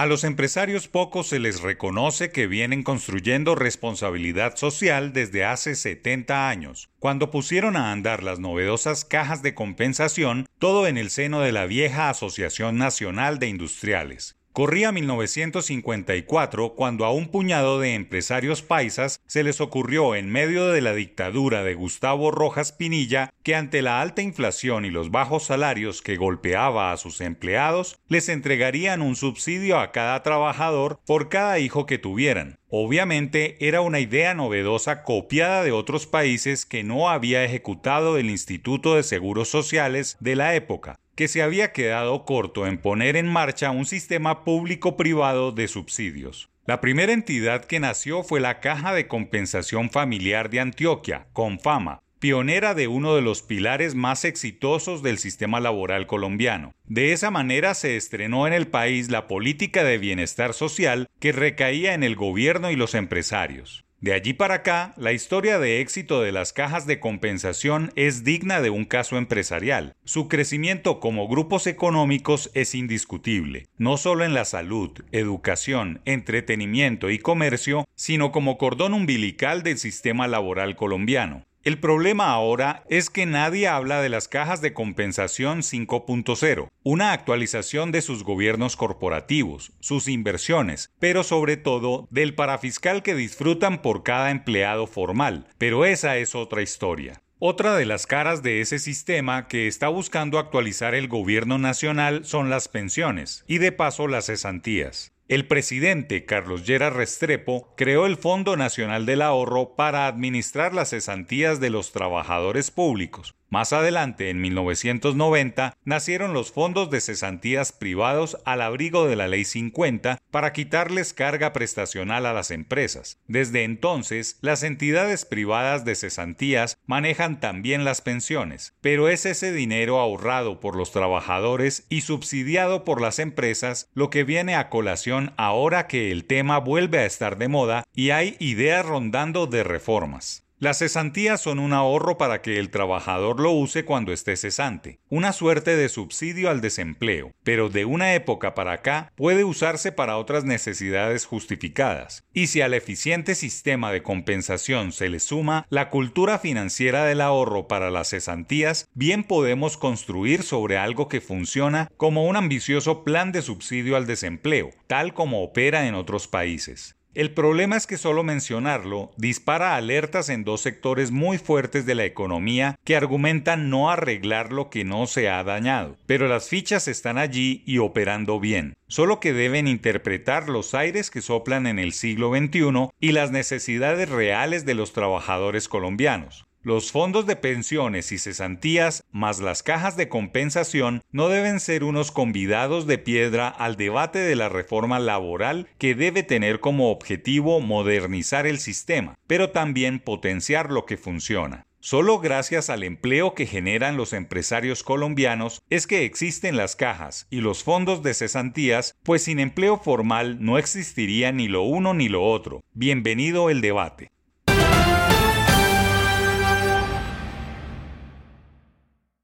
A los empresarios pocos se les reconoce que vienen construyendo responsabilidad social desde hace 70 años, cuando pusieron a andar las novedosas cajas de compensación, todo en el seno de la vieja Asociación Nacional de Industriales. Corría 1954 cuando a un puñado de empresarios paisas se les ocurrió en medio de la dictadura de Gustavo Rojas Pinilla que ante la alta inflación y los bajos salarios que golpeaba a sus empleados, les entregarían un subsidio a cada trabajador por cada hijo que tuvieran. Obviamente era una idea novedosa copiada de otros países que no había ejecutado el Instituto de Seguros Sociales de la época, que se había quedado corto en poner en marcha un sistema público-privado de subsidios. La primera entidad que nació fue la Caja de Compensación Familiar de Antioquia, Confama, pionera de uno de los pilares más exitosos del sistema laboral colombiano. De esa manera se estrenó en el país la política de bienestar social que recaía en el gobierno y los empresarios. De allí para acá, la historia de éxito de las cajas de compensación es digna de un caso empresarial. Su crecimiento como grupos económicos es indiscutible, no solo en la salud, educación, entretenimiento y comercio, sino como cordón umbilical del sistema laboral colombiano. El problema ahora es que nadie habla de las cajas de compensación 5.0, una actualización de sus gobiernos corporativos, sus inversiones, pero sobre todo del parafiscal que disfrutan por cada empleado formal. Pero esa es otra historia. Otra de las caras de ese sistema que está buscando actualizar el gobierno nacional son las pensiones y de paso las cesantías. El presidente Carlos Lleras Restrepo creó el Fondo Nacional del Ahorro para administrar las cesantías de los trabajadores públicos, más adelante, en 1990, nacieron los fondos de cesantías privados al abrigo de la Ley 50 para quitarles carga prestacional a las empresas. Desde entonces, las entidades privadas de cesantías manejan también las pensiones, pero es ese dinero ahorrado por los trabajadores y subsidiado por las empresas lo que viene a colación ahora que el tema vuelve a estar de moda y hay ideas rondando de reformas. Las cesantías son un ahorro para que el trabajador lo use cuando esté cesante, una suerte de subsidio al desempleo, pero de una época para acá puede usarse para otras necesidades justificadas. Y si al eficiente sistema de compensación se le suma la cultura financiera del ahorro para las cesantías, bien podemos construir sobre algo que funciona como un ambicioso plan de subsidio al desempleo, tal como opera en otros países. El problema es que solo mencionarlo dispara alertas en dos sectores muy fuertes de la economía que argumentan no arreglar lo que no se ha dañado, pero las fichas están allí y operando bien, solo que deben interpretar los aires que soplan en el siglo XXI y las necesidades reales de los trabajadores colombianos. Los fondos de pensiones y cesantías, más las cajas de compensación, no deben ser unos convidados de piedra al debate de la reforma laboral que debe tener como objetivo modernizar el sistema, pero también potenciar lo que funciona. Solo gracias al empleo que generan los empresarios colombianos es que existen las cajas y los fondos de cesantías, pues sin empleo formal no existiría ni lo uno ni lo otro. Bienvenido el debate.